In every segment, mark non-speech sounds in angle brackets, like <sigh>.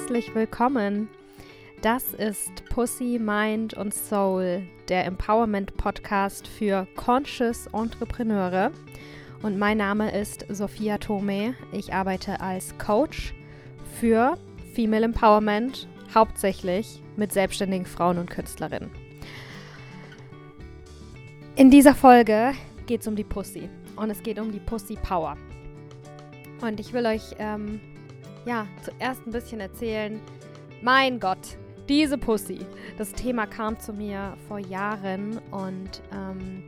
herzlich willkommen. Das ist Pussy, Mind und Soul, der Empowerment Podcast für Conscious Entrepreneure. Und mein Name ist Sophia Tome. Ich arbeite als Coach für Female Empowerment, hauptsächlich mit selbstständigen Frauen und Künstlerinnen. In dieser Folge geht es um die Pussy und es geht um die Pussy Power. Und ich will euch ähm, ja zuerst ein bisschen erzählen. Mein Gott, diese Pussy. Das Thema kam zu mir vor Jahren und ähm,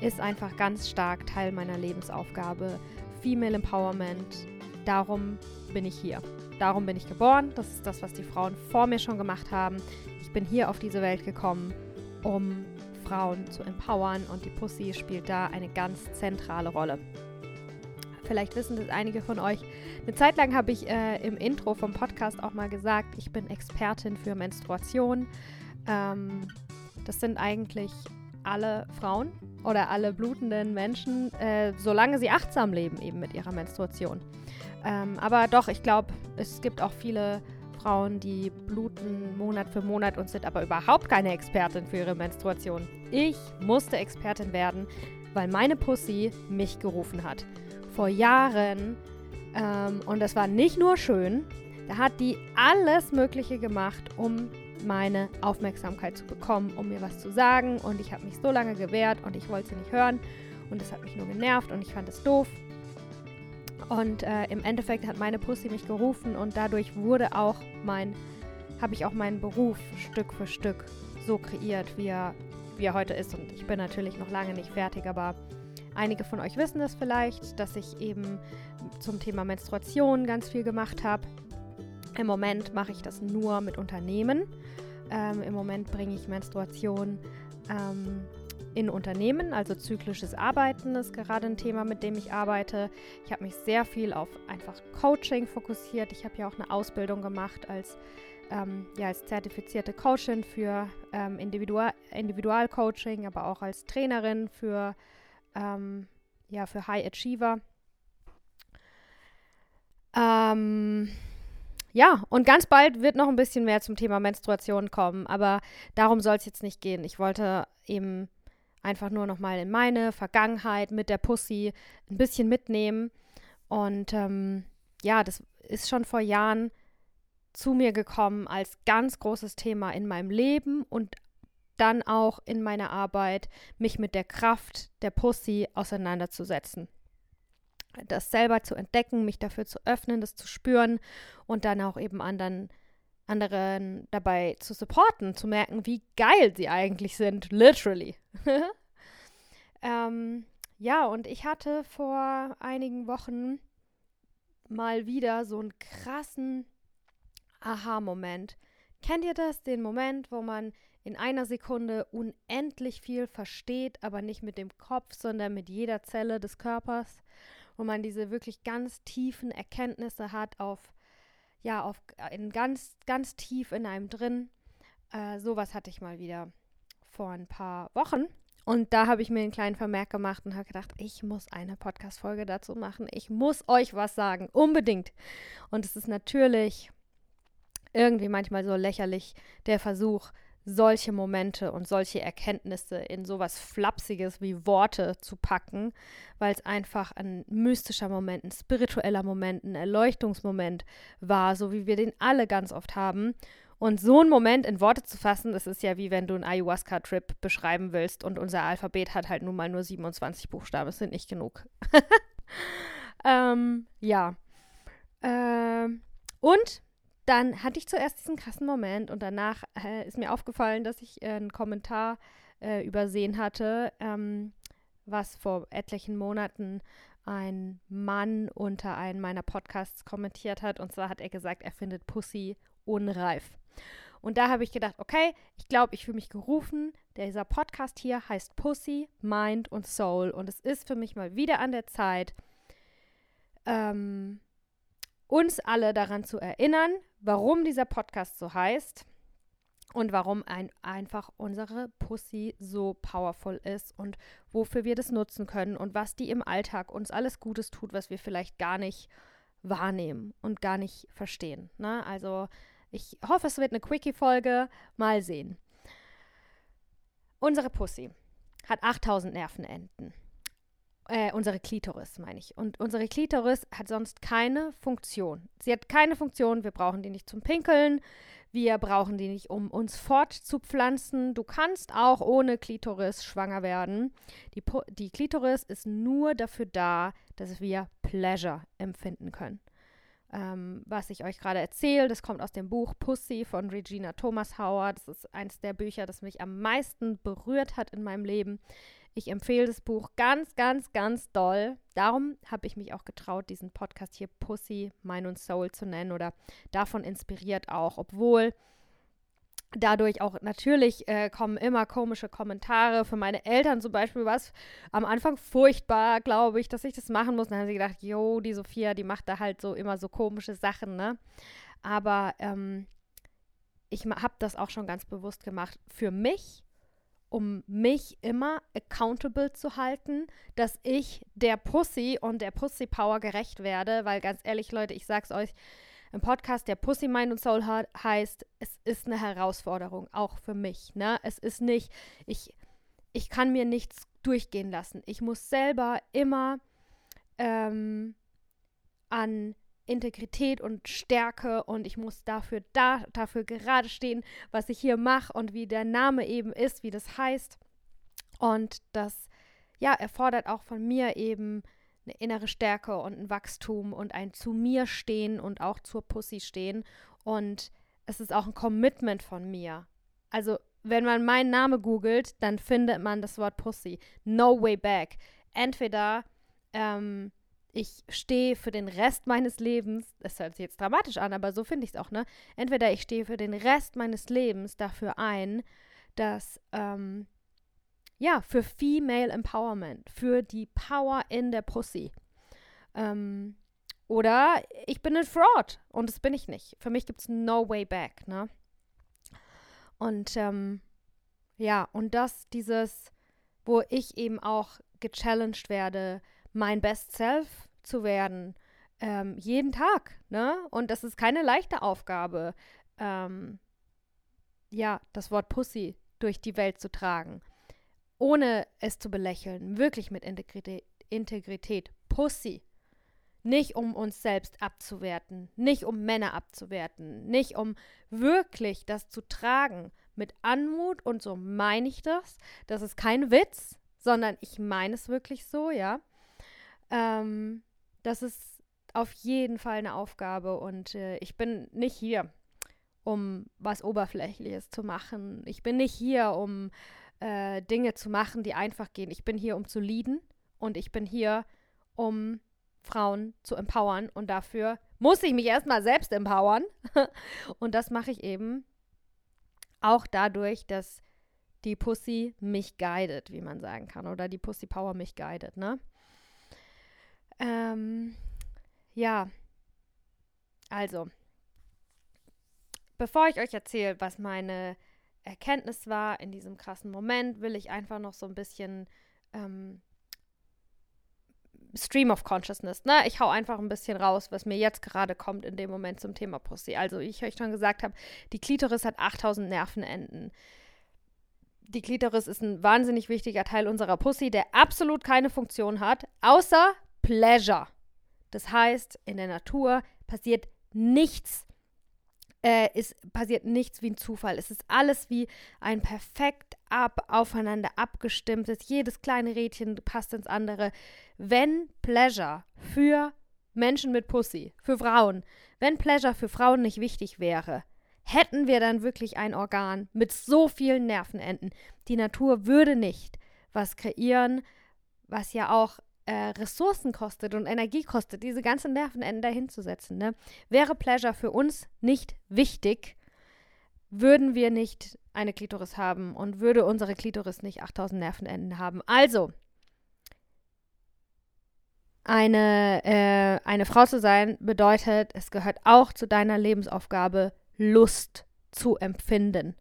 ist einfach ganz stark Teil meiner Lebensaufgabe. Female Empowerment. Darum bin ich hier. Darum bin ich geboren. Das ist das, was die Frauen vor mir schon gemacht haben. Ich bin hier auf diese Welt gekommen, um Frauen zu empowern und die Pussy spielt da eine ganz zentrale Rolle. Vielleicht wissen das einige von euch. Eine Zeit lang habe ich äh, im Intro vom Podcast auch mal gesagt, ich bin Expertin für Menstruation. Ähm, das sind eigentlich alle Frauen oder alle blutenden Menschen, äh, solange sie achtsam leben eben mit ihrer Menstruation. Ähm, aber doch, ich glaube, es gibt auch viele Frauen, die bluten Monat für Monat und sind aber überhaupt keine Expertin für ihre Menstruation. Ich musste Expertin werden, weil meine Pussy mich gerufen hat vor Jahren. Ähm, und das war nicht nur schön, da hat die alles Mögliche gemacht, um meine Aufmerksamkeit zu bekommen, um mir was zu sagen. Und ich habe mich so lange gewehrt und ich wollte sie nicht hören. Und das hat mich nur genervt und ich fand es doof. Und äh, im Endeffekt hat meine Pussy mich gerufen und dadurch wurde auch mein, habe ich auch meinen Beruf Stück für Stück so kreiert, wie er, wie er heute ist. Und ich bin natürlich noch lange nicht fertig, aber Einige von euch wissen es vielleicht, dass ich eben zum Thema Menstruation ganz viel gemacht habe. Im Moment mache ich das nur mit Unternehmen. Ähm, Im Moment bringe ich Menstruation ähm, in Unternehmen, also zyklisches Arbeiten ist gerade ein Thema, mit dem ich arbeite. Ich habe mich sehr viel auf einfach Coaching fokussiert. Ich habe ja auch eine Ausbildung gemacht als, ähm, ja, als zertifizierte Coachin für ähm, Individual Individualcoaching, aber auch als Trainerin für ähm, ja, für High Achiever. Ähm, ja, und ganz bald wird noch ein bisschen mehr zum Thema Menstruation kommen, aber darum soll es jetzt nicht gehen. Ich wollte eben einfach nur noch mal in meine Vergangenheit mit der Pussy ein bisschen mitnehmen. Und ähm, ja, das ist schon vor Jahren zu mir gekommen als ganz großes Thema in meinem Leben und dann auch in meiner Arbeit mich mit der Kraft der Pussy auseinanderzusetzen. Das selber zu entdecken, mich dafür zu öffnen, das zu spüren und dann auch eben anderen, anderen dabei zu supporten, zu merken, wie geil sie eigentlich sind, literally. <laughs> ähm, ja, und ich hatte vor einigen Wochen mal wieder so einen krassen Aha-Moment. Kennt ihr das? Den Moment, wo man in einer Sekunde unendlich viel versteht, aber nicht mit dem Kopf, sondern mit jeder Zelle des Körpers, wo man diese wirklich ganz tiefen Erkenntnisse hat auf, ja, auf, in ganz, ganz tief in einem drin. Äh, sowas hatte ich mal wieder vor ein paar Wochen. Und da habe ich mir einen kleinen Vermerk gemacht und habe gedacht, ich muss eine Podcast-Folge dazu machen. Ich muss euch was sagen. Unbedingt. Und es ist natürlich irgendwie manchmal so lächerlich, der Versuch, solche Momente und solche Erkenntnisse in sowas Flapsiges wie Worte zu packen, weil es einfach ein mystischer Moment, ein spiritueller Moment, ein Erleuchtungsmoment war, so wie wir den alle ganz oft haben. Und so einen Moment in Worte zu fassen, das ist ja wie wenn du einen Ayahuasca-Trip beschreiben willst und unser Alphabet hat halt nun mal nur 27 Buchstaben, das sind nicht genug. <laughs> ähm, ja. Ähm, und dann hatte ich zuerst diesen krassen Moment und danach äh, ist mir aufgefallen, dass ich äh, einen Kommentar äh, übersehen hatte, ähm, was vor etlichen Monaten ein Mann unter einem meiner Podcasts kommentiert hat. Und zwar hat er gesagt, er findet Pussy unreif. Und da habe ich gedacht, okay, ich glaube, ich fühle mich gerufen. Dieser Podcast hier heißt Pussy, Mind und Soul. Und es ist für mich mal wieder an der Zeit, ähm, uns alle daran zu erinnern, warum dieser Podcast so heißt und warum ein, einfach unsere Pussy so powerful ist und wofür wir das nutzen können und was die im Alltag uns alles Gutes tut, was wir vielleicht gar nicht wahrnehmen und gar nicht verstehen. Ne? Also ich hoffe, es wird eine Quickie-Folge. Mal sehen. Unsere Pussy hat 8000 Nervenenden. Äh, unsere Klitoris, meine ich. Und unsere Klitoris hat sonst keine Funktion. Sie hat keine Funktion. Wir brauchen die nicht zum Pinkeln. Wir brauchen die nicht, um uns fortzupflanzen. Du kannst auch ohne Klitoris schwanger werden. Die, die Klitoris ist nur dafür da, dass wir Pleasure empfinden können ähm, was ich euch gerade erzähle. Das kommt aus dem Buch Pussy von Regina Thomas Howard. Das ist eines der Bücher, das mich am meisten berührt hat in meinem Leben. Ich empfehle das Buch ganz, ganz, ganz doll. Darum habe ich mich auch getraut, diesen Podcast hier Pussy, Mind und Soul zu nennen oder davon inspiriert auch, obwohl dadurch auch natürlich äh, kommen immer komische Kommentare. Für meine Eltern zum Beispiel war es am Anfang furchtbar, glaube ich, dass ich das machen muss. Dann haben sie gedacht, jo, die Sophia, die macht da halt so immer so komische Sachen, ne? Aber ähm, ich habe das auch schon ganz bewusst gemacht. Für mich, um mich immer accountable zu halten, dass ich der Pussy und der Pussy Power gerecht werde, weil ganz ehrlich, Leute, ich sag's euch, im Podcast, der Pussy, Mind und Soul heißt, es ist eine Herausforderung, auch für mich. Ne? Es ist nicht, ich, ich kann mir nichts durchgehen lassen. Ich muss selber immer ähm, an Integrität und Stärke und ich muss dafür da, dafür gerade stehen, was ich hier mache und wie der Name eben ist, wie das heißt. Und das ja erfordert auch von mir eben eine innere Stärke und ein Wachstum und ein zu mir stehen und auch zur Pussy stehen. Und es ist auch ein Commitment von mir. Also, wenn man meinen Namen googelt, dann findet man das Wort Pussy. No way back. Entweder ähm, ich stehe für den Rest meines Lebens, das hört sich jetzt dramatisch an, aber so finde ich es auch, ne? Entweder ich stehe für den Rest meines Lebens dafür ein, dass ähm, ja, für Female Empowerment, für die Power in der Pussy. Ähm, oder ich bin ein Fraud und das bin ich nicht. Für mich gibt es no way back, ne? Und ähm, ja, und das, dieses, wo ich eben auch gechallenged werde, mein Best Self zu werden, ähm, jeden Tag, ne? Und das ist keine leichte Aufgabe, ähm, ja, das Wort Pussy durch die Welt zu tragen ohne es zu belächeln, wirklich mit Integrität, Integrität. Pussy. Nicht um uns selbst abzuwerten, nicht um Männer abzuwerten, nicht um wirklich das zu tragen mit Anmut und so meine ich das. Das ist kein Witz, sondern ich meine es wirklich so, ja. Ähm, das ist auf jeden Fall eine Aufgabe und äh, ich bin nicht hier, um was Oberflächliches zu machen. Ich bin nicht hier, um äh, Dinge zu machen, die einfach gehen. Ich bin hier, um zu leaden und ich bin hier, um Frauen zu empowern und dafür muss ich mich erstmal selbst empowern. <laughs> und das mache ich eben auch dadurch, dass die Pussy mich guidet, wie man sagen kann, oder die Pussy Power mich guidet, ne? Ähm, ja, also, bevor ich euch erzähle, was meine Erkenntnis war in diesem krassen Moment, will ich einfach noch so ein bisschen ähm, Stream of Consciousness, ne? Ich hau einfach ein bisschen raus, was mir jetzt gerade kommt in dem Moment zum Thema Pussy. Also, wie ich euch schon gesagt habe, die Klitoris hat 8000 Nervenenden. Die Klitoris ist ein wahnsinnig wichtiger Teil unserer Pussy, der absolut keine Funktion hat, außer Pleasure. Das heißt, in der Natur passiert nichts äh, ist, passiert nichts wie ein Zufall. Es ist alles wie ein perfekt ab, aufeinander abgestimmtes. Jedes kleine Rädchen passt ins andere. Wenn Pleasure für Menschen mit Pussy, für Frauen, wenn Pleasure für Frauen nicht wichtig wäre, hätten wir dann wirklich ein Organ mit so vielen Nervenenden. Die Natur würde nicht was kreieren, was ja auch äh, Ressourcen kostet und Energie kostet, diese ganzen Nervenenden dahinzusetzen. Ne? Wäre Pleasure für uns nicht wichtig, würden wir nicht eine Klitoris haben und würde unsere Klitoris nicht 8000 Nervenenden haben. Also, eine, äh, eine Frau zu sein bedeutet, es gehört auch zu deiner Lebensaufgabe, Lust zu empfinden.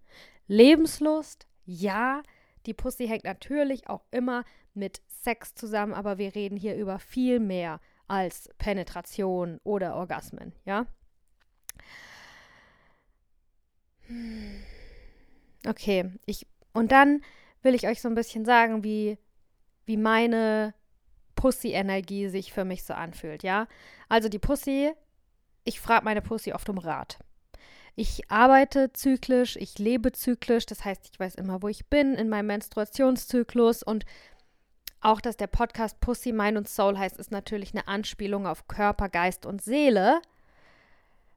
Lebenslust, ja, die Pussy hängt natürlich auch immer mit Sex zusammen, aber wir reden hier über viel mehr als Penetration oder Orgasmen, ja? Okay, ich und dann will ich euch so ein bisschen sagen, wie wie meine Pussy-Energie sich für mich so anfühlt, ja? Also die Pussy, ich frage meine Pussy oft um Rat. Ich arbeite zyklisch, ich lebe zyklisch, das heißt, ich weiß immer, wo ich bin in meinem Menstruationszyklus und auch, dass der Podcast Pussy, Mind und Soul heißt, ist natürlich eine Anspielung auf Körper, Geist und Seele,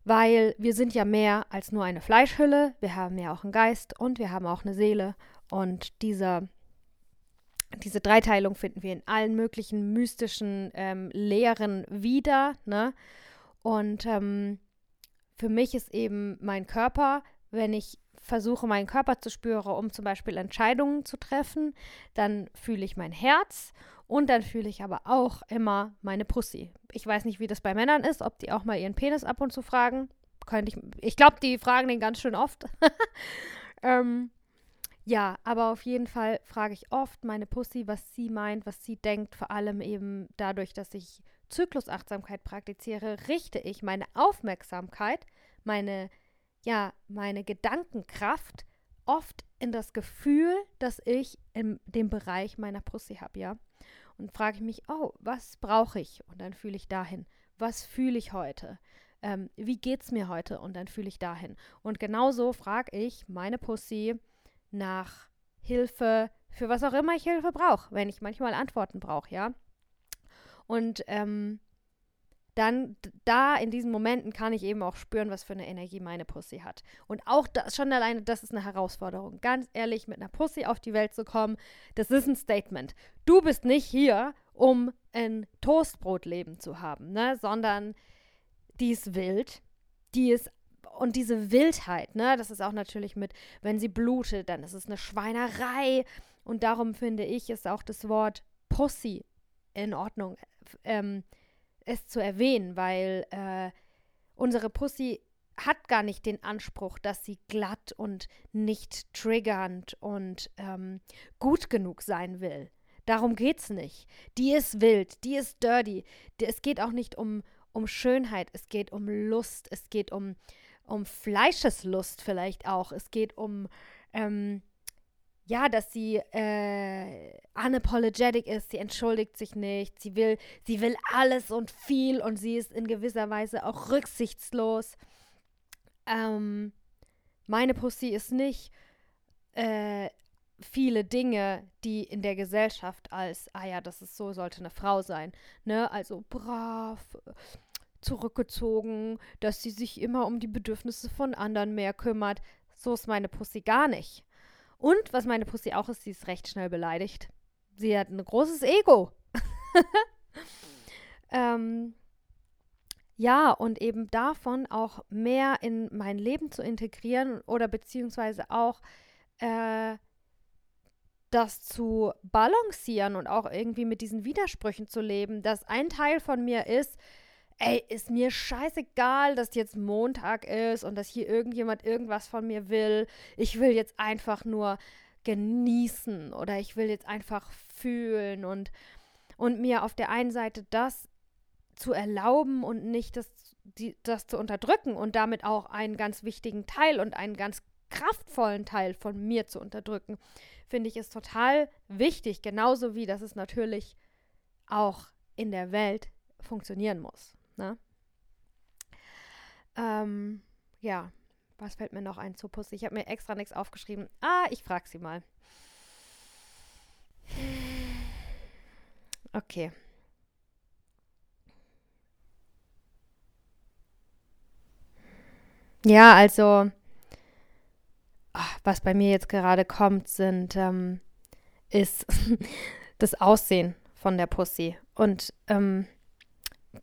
weil wir sind ja mehr als nur eine Fleischhülle, wir haben ja auch einen Geist und wir haben auch eine Seele und dieser diese Dreiteilung finden wir in allen möglichen mystischen ähm, Lehren wieder. Ne? Und ähm, für mich ist eben mein Körper, wenn ich versuche, meinen Körper zu spüren, um zum Beispiel Entscheidungen zu treffen, dann fühle ich mein Herz und dann fühle ich aber auch immer meine Pussy. Ich weiß nicht, wie das bei Männern ist, ob die auch mal ihren Penis ab und zu fragen. Könnte ich, ich glaube, die fragen den ganz schön oft. <laughs> ähm, ja, aber auf jeden Fall frage ich oft meine Pussy, was sie meint, was sie denkt. Vor allem eben dadurch, dass ich Zyklusachtsamkeit praktiziere, richte ich meine Aufmerksamkeit, meine, ja, meine Gedankenkraft oft in das Gefühl, das ich in dem Bereich meiner Pussy habe, ja. Und frage ich mich, oh, was brauche ich? Und dann fühle ich dahin. Was fühle ich heute? Ähm, wie geht's mir heute? Und dann fühle ich dahin. Und genauso frage ich meine Pussy, nach Hilfe, für was auch immer ich Hilfe brauche, wenn ich manchmal Antworten brauche, ja. Und ähm, dann da in diesen Momenten kann ich eben auch spüren, was für eine Energie meine Pussy hat. Und auch das, schon alleine, das ist eine Herausforderung. Ganz ehrlich, mit einer Pussy auf die Welt zu kommen, das ist ein Statement. Du bist nicht hier, um ein Toastbrotleben zu haben, ne? sondern die ist wild, die ist und diese Wildheit, ne, das ist auch natürlich mit, wenn sie blutet, dann ist es eine Schweinerei. Und darum finde ich, ist auch das Wort Pussy in Ordnung, ähm, es zu erwähnen, weil äh, unsere Pussy hat gar nicht den Anspruch, dass sie glatt und nicht triggernd und ähm, gut genug sein will. Darum geht's nicht. Die ist wild, die ist dirty. Es geht auch nicht um, um Schönheit, es geht um Lust, es geht um um Fleischeslust vielleicht auch. Es geht um, ähm, ja, dass sie äh, unapologetic ist, sie entschuldigt sich nicht, sie will, sie will alles und viel und sie ist in gewisser Weise auch rücksichtslos. Ähm, meine Pussy ist nicht äh, viele Dinge, die in der Gesellschaft als, ah ja, das ist so, sollte eine Frau sein, ne, also brav, zurückgezogen, dass sie sich immer um die Bedürfnisse von anderen mehr kümmert. So ist meine Pussy gar nicht. Und was meine Pussy auch ist, sie ist recht schnell beleidigt. Sie hat ein großes Ego. <laughs> ähm, ja, und eben davon auch mehr in mein Leben zu integrieren oder beziehungsweise auch äh, das zu balancieren und auch irgendwie mit diesen Widersprüchen zu leben, dass ein Teil von mir ist, ey, ist mir scheißegal, dass jetzt Montag ist und dass hier irgendjemand irgendwas von mir will. Ich will jetzt einfach nur genießen oder ich will jetzt einfach fühlen und, und mir auf der einen Seite das zu erlauben und nicht das, die, das zu unterdrücken und damit auch einen ganz wichtigen Teil und einen ganz kraftvollen Teil von mir zu unterdrücken, finde ich ist total wichtig, genauso wie dass es natürlich auch in der Welt funktionieren muss. Ne? Ähm, ja, was fällt mir noch ein zu Pussy? Ich habe mir extra nichts aufgeschrieben. Ah, ich frage sie mal. Okay. Ja, also, ach, was bei mir jetzt gerade kommt, sind, ähm, ist <laughs> das Aussehen von der Pussy. Und ähm,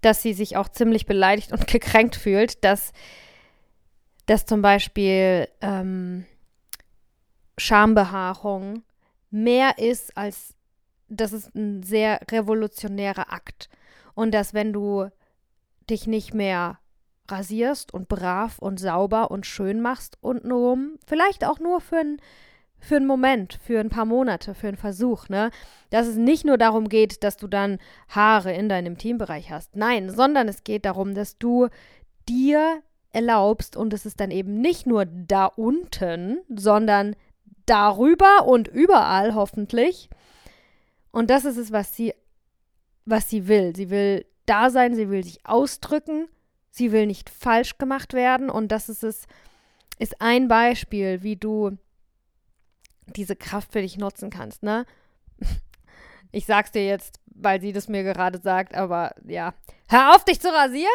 dass sie sich auch ziemlich beleidigt und <laughs> gekränkt fühlt, dass, dass zum Beispiel ähm, Schambehaarung mehr ist als, das ist ein sehr revolutionärer Akt. Und dass wenn du dich nicht mehr rasierst und brav und sauber und schön machst untenrum, vielleicht auch nur für ein, für einen Moment, für ein paar Monate, für einen Versuch, ne? Dass es nicht nur darum geht, dass du dann Haare in deinem Teambereich hast. Nein, sondern es geht darum, dass du dir erlaubst und es ist dann eben nicht nur da unten, sondern darüber und überall hoffentlich. Und das ist es, was sie, was sie will. Sie will da sein, sie will sich ausdrücken, sie will nicht falsch gemacht werden. Und das ist es, ist ein Beispiel, wie du diese Kraft für dich nutzen kannst, ne? <laughs> Ich sag's dir jetzt, weil sie das mir gerade sagt, aber ja. Hör auf, dich zu rasieren!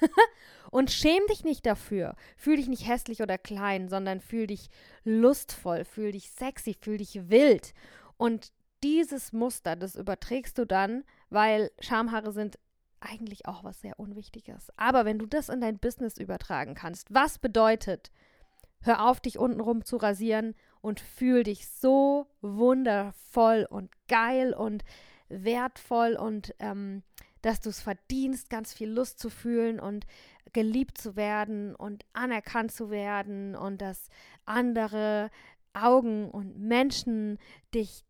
<laughs> Und schäm dich nicht dafür. Fühl dich nicht hässlich oder klein, sondern fühl dich lustvoll, fühl dich sexy, fühl dich wild. Und dieses Muster, das überträgst du dann, weil Schamhaare sind eigentlich auch was sehr Unwichtiges. Aber wenn du das in dein Business übertragen kannst, was bedeutet, hör auf, dich untenrum zu rasieren und fühl dich so wundervoll und geil und wertvoll und ähm, dass du es verdienst, ganz viel Lust zu fühlen und geliebt zu werden und anerkannt zu werden und dass andere Augen und Menschen dich,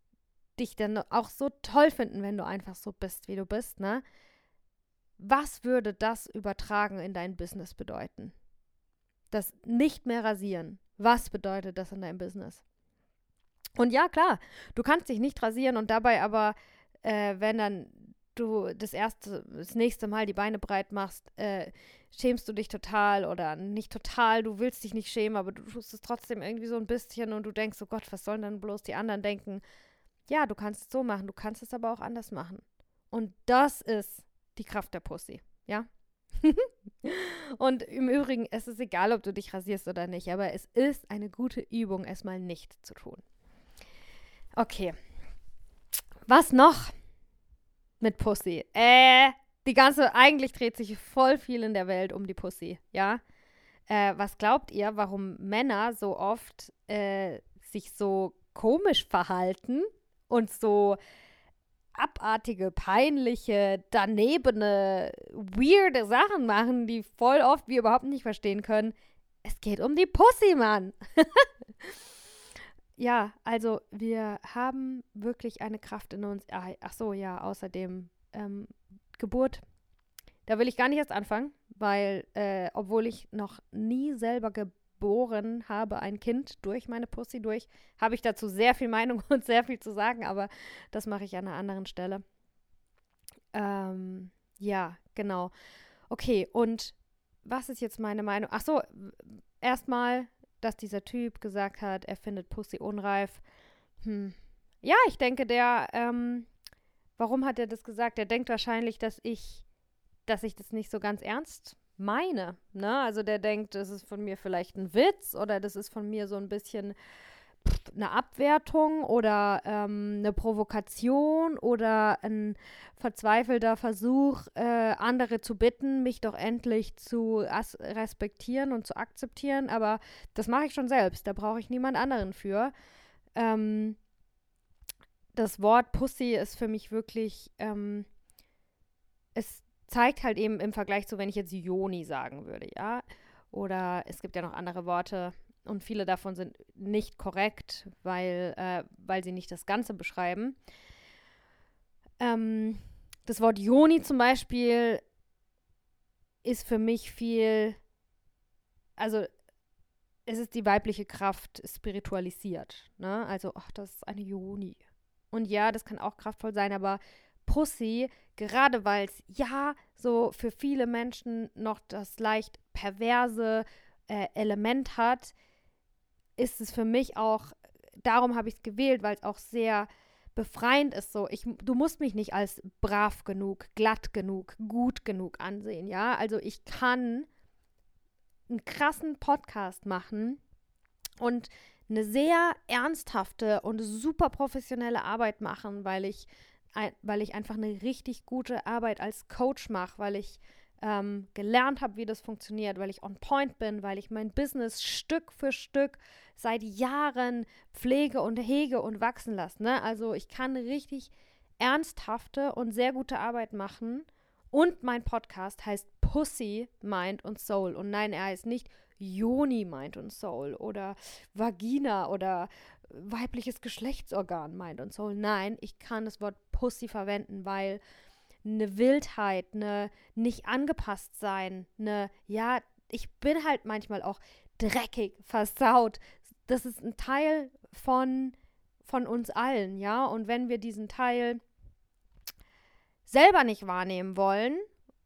dich dann auch so toll finden, wenn du einfach so bist, wie du bist, ne? Was würde das übertragen in dein Business bedeuten? Das nicht mehr rasieren. Was bedeutet das in deinem Business? Und ja, klar, du kannst dich nicht rasieren und dabei aber, äh, wenn dann du das erste, das nächste Mal die Beine breit machst, äh, schämst du dich total oder nicht total, du willst dich nicht schämen, aber du tust es trotzdem irgendwie so ein bisschen und du denkst, oh Gott, was sollen dann bloß die anderen denken? Ja, du kannst es so machen, du kannst es aber auch anders machen. Und das ist die Kraft der Pussy, ja? <laughs> und im Übrigen, es ist egal, ob du dich rasierst oder nicht, aber es ist eine gute Übung, es mal nicht zu tun. Okay. Was noch? mit Pussy. Äh, die ganze, eigentlich dreht sich voll viel in der Welt um die Pussy, ja. Äh, was glaubt ihr, warum Männer so oft äh, sich so komisch verhalten und so abartige, peinliche, danebene, weirde Sachen machen, die voll oft wir überhaupt nicht verstehen können? Es geht um die Pussy, Mann. <laughs> Ja, also wir haben wirklich eine Kraft in uns. Ach so, ja, außerdem ähm, Geburt. Da will ich gar nicht erst anfangen, weil äh, obwohl ich noch nie selber geboren habe, ein Kind durch meine Pussy durch, habe ich dazu sehr viel Meinung <laughs> und sehr viel zu sagen, aber das mache ich an einer anderen Stelle. Ähm, ja, genau. Okay, und was ist jetzt meine Meinung? Ach so, erstmal dass dieser Typ gesagt hat, er findet Pussy unreif. Hm. Ja, ich denke, der, ähm, warum hat er das gesagt? Er denkt wahrscheinlich, dass ich, dass ich das nicht so ganz ernst meine. Ne? Also der denkt, das ist von mir vielleicht ein Witz oder das ist von mir so ein bisschen eine Abwertung oder ähm, eine Provokation oder ein verzweifelter Versuch, äh, andere zu bitten, mich doch endlich zu respektieren und zu akzeptieren. Aber das mache ich schon selbst. Da brauche ich niemand anderen für. Ähm, das Wort Pussy ist für mich wirklich, ähm, es zeigt halt eben im Vergleich zu, wenn ich jetzt Joni sagen würde, ja. Oder es gibt ja noch andere Worte, und viele davon sind nicht korrekt, weil, äh, weil sie nicht das Ganze beschreiben. Ähm, das Wort Joni zum Beispiel ist für mich viel, also es ist die weibliche Kraft spiritualisiert. Ne? Also, ach, das ist eine Joni. Und ja, das kann auch kraftvoll sein, aber Pussy, gerade weil es ja so für viele Menschen noch das leicht perverse äh, Element hat, ist es für mich auch, darum habe ich es gewählt, weil es auch sehr befreiend ist so. Ich, du musst mich nicht als brav genug, glatt genug, gut genug ansehen, ja. Also ich kann einen krassen Podcast machen und eine sehr ernsthafte und super professionelle Arbeit machen, weil ich, weil ich einfach eine richtig gute Arbeit als Coach mache, weil ich ähm, gelernt habe, wie das funktioniert, weil ich on point bin, weil ich mein Business Stück für Stück seit Jahren pflege und hege und wachsen lasse. Ne? Also ich kann richtig ernsthafte und sehr gute Arbeit machen. Und mein Podcast heißt Pussy, Mind und Soul. Und nein, er heißt nicht Joni, Mind und Soul oder Vagina oder weibliches Geschlechtsorgan meint und so. Nein, ich kann das Wort Pussy verwenden, weil eine Wildheit, eine nicht angepasst sein, eine, ja, ich bin halt manchmal auch dreckig, versaut. Das ist ein Teil von, von uns allen, ja. Und wenn wir diesen Teil selber nicht wahrnehmen wollen,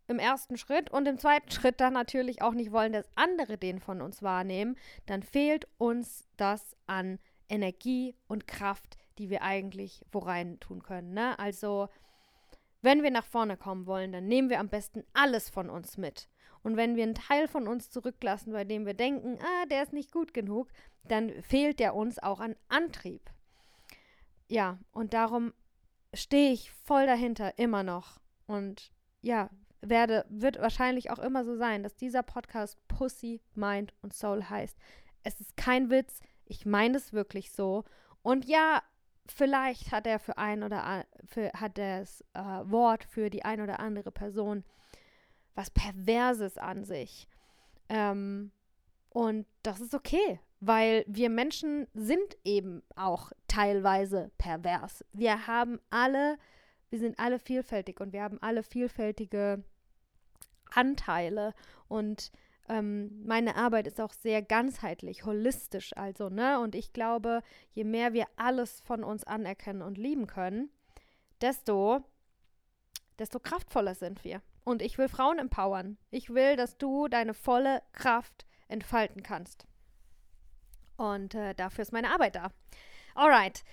im ersten Schritt und im zweiten Schritt dann natürlich auch nicht wollen, dass andere den von uns wahrnehmen, dann fehlt uns das an Energie und Kraft, die wir eigentlich wo rein tun können. Ne? Also, wenn wir nach vorne kommen wollen, dann nehmen wir am besten alles von uns mit. Und wenn wir einen Teil von uns zurücklassen, bei dem wir denken, ah, der ist nicht gut genug, dann fehlt der uns auch an Antrieb. Ja, und darum stehe ich voll dahinter, immer noch. Und ja, werde, wird wahrscheinlich auch immer so sein, dass dieser Podcast Pussy, Mind und Soul heißt. Es ist kein Witz, ich meine es wirklich so. Und ja, vielleicht hat er für ein oder für, hat das äh, Wort für die ein oder andere Person was Perverses an sich. Ähm, und das ist okay, weil wir Menschen sind eben auch teilweise pervers. Wir haben alle, wir sind alle vielfältig und wir haben alle vielfältige Anteile und ähm, meine Arbeit ist auch sehr ganzheitlich, holistisch also, ne? Und ich glaube, je mehr wir alles von uns anerkennen und lieben können, desto, desto kraftvoller sind wir. Und ich will Frauen empowern. Ich will, dass du deine volle Kraft entfalten kannst. Und äh, dafür ist meine Arbeit da. Alright.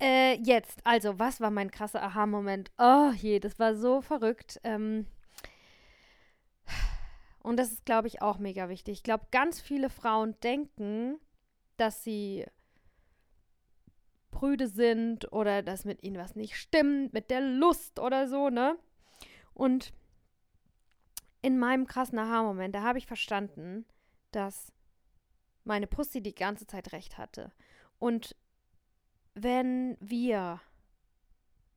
Äh, jetzt, also, was war mein krasser Aha-Moment? Oh je, das war so verrückt. Ähm, und das ist, glaube ich, auch mega wichtig. Ich glaube, ganz viele Frauen denken, dass sie prüde sind oder dass mit ihnen was nicht stimmt, mit der Lust oder so, ne? Und in meinem krassen Aha-Moment, da habe ich verstanden, dass meine Pussy die ganze Zeit recht hatte. Und wenn wir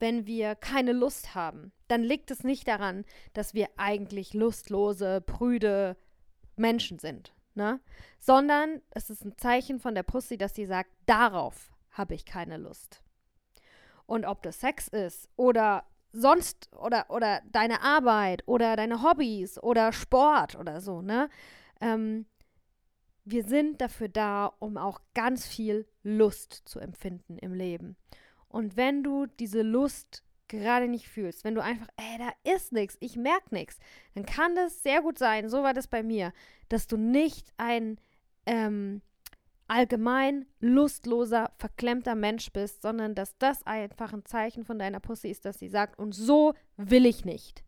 wenn wir keine Lust haben, dann liegt es nicht daran, dass wir eigentlich lustlose, prüde Menschen sind, ne? Sondern es ist ein Zeichen von der Pussy, dass sie sagt, darauf habe ich keine Lust. Und ob das Sex ist oder sonst oder oder deine Arbeit oder deine Hobbys oder Sport oder so, ne? Ähm, wir sind dafür da, um auch ganz viel Lust zu empfinden im Leben. Und wenn du diese Lust gerade nicht fühlst, wenn du einfach, ey, da ist nichts, ich merke nichts, dann kann das sehr gut sein, so war das bei mir, dass du nicht ein ähm, allgemein lustloser, verklemmter Mensch bist, sondern dass das einfach ein Zeichen von deiner Pussy ist, dass sie sagt, und so will ich nicht.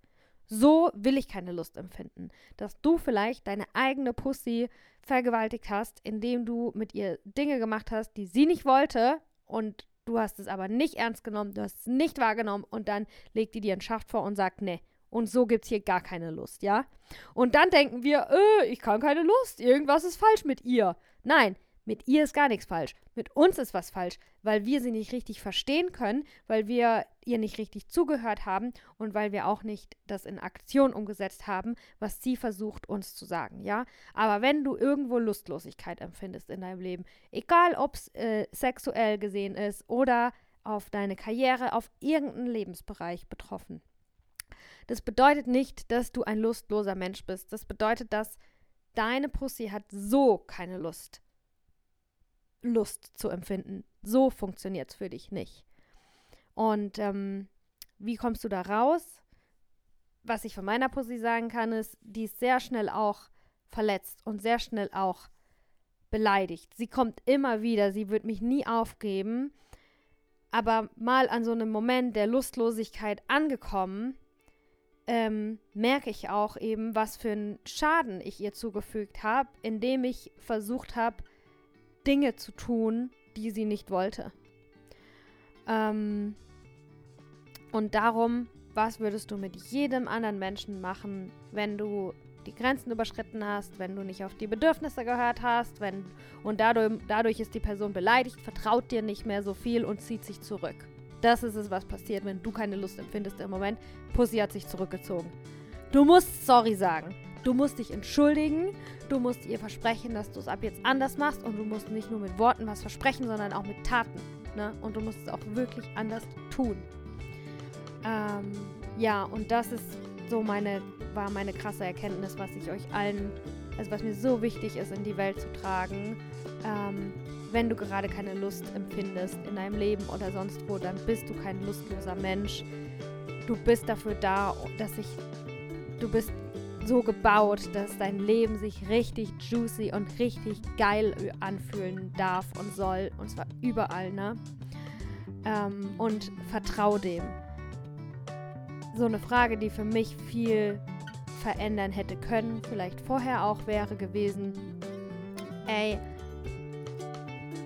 So will ich keine Lust empfinden. Dass du vielleicht deine eigene Pussy vergewaltigt hast, indem du mit ihr Dinge gemacht hast, die sie nicht wollte und Du hast es aber nicht ernst genommen, du hast es nicht wahrgenommen und dann legt die dir einen Schacht vor und sagt, nee. Und so gibt es hier gar keine Lust, ja? Und dann denken wir, äh, ich kann keine Lust, irgendwas ist falsch mit ihr. Nein, mit ihr ist gar nichts falsch. Mit uns ist was falsch, weil wir sie nicht richtig verstehen können, weil wir ihr nicht richtig zugehört haben und weil wir auch nicht das in Aktion umgesetzt haben, was sie versucht uns zu sagen, ja? Aber wenn du irgendwo Lustlosigkeit empfindest in deinem Leben, egal ob es äh, sexuell gesehen ist oder auf deine Karriere, auf irgendeinen Lebensbereich betroffen. Das bedeutet nicht, dass du ein lustloser Mensch bist. Das bedeutet, dass deine Pussy hat so keine Lust Lust zu empfinden. So funktioniert es für dich nicht. Und ähm, wie kommst du da raus? Was ich von meiner Pussy sagen kann, ist, die ist sehr schnell auch verletzt und sehr schnell auch beleidigt. Sie kommt immer wieder, sie wird mich nie aufgeben. Aber mal an so einem Moment der Lustlosigkeit angekommen, ähm, merke ich auch eben, was für einen Schaden ich ihr zugefügt habe, indem ich versucht habe, Dinge zu tun, die sie nicht wollte. Ähm, und darum, was würdest du mit jedem anderen Menschen machen, wenn du die Grenzen überschritten hast, wenn du nicht auf die Bedürfnisse gehört hast, wenn und dadurch, dadurch ist die Person beleidigt, vertraut dir nicht mehr so viel und zieht sich zurück. Das ist es, was passiert, wenn du keine Lust empfindest im Moment. Pussy hat sich zurückgezogen. Du musst sorry sagen. Du musst dich entschuldigen, du musst ihr versprechen, dass du es ab jetzt anders machst und du musst nicht nur mit Worten was versprechen, sondern auch mit Taten. Ne? Und du musst es auch wirklich anders tun. Ähm, ja, und das ist so meine, war meine krasse Erkenntnis, was ich euch allen, also was mir so wichtig ist, in die Welt zu tragen. Ähm, wenn du gerade keine Lust empfindest in deinem Leben oder sonst wo, dann bist du kein lustloser Mensch. Du bist dafür da, dass ich, du bist so gebaut, dass dein Leben sich richtig juicy und richtig geil anfühlen darf und soll. Und zwar überall, ne? Ähm, und vertrau dem. So eine Frage, die für mich viel verändern hätte können, vielleicht vorher auch wäre gewesen, ey,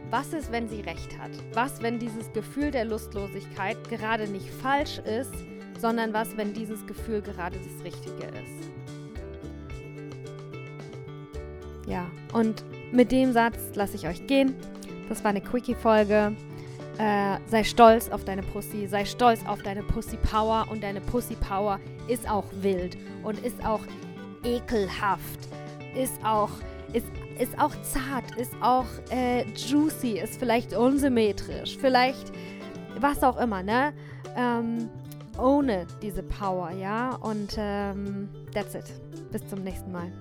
was ist, wenn sie recht hat? Was, wenn dieses Gefühl der Lustlosigkeit gerade nicht falsch ist, sondern was, wenn dieses Gefühl gerade das Richtige ist? Ja, und mit dem Satz lasse ich euch gehen. Das war eine Quickie-Folge. Äh, sei stolz auf deine Pussy, sei stolz auf deine Pussy Power und deine Pussy Power ist auch wild und ist auch ekelhaft, ist auch, ist, ist auch zart, ist auch äh, juicy, ist vielleicht unsymmetrisch, vielleicht was auch immer, ne? Ähm, ohne diese Power, ja? Und ähm, that's it. Bis zum nächsten Mal.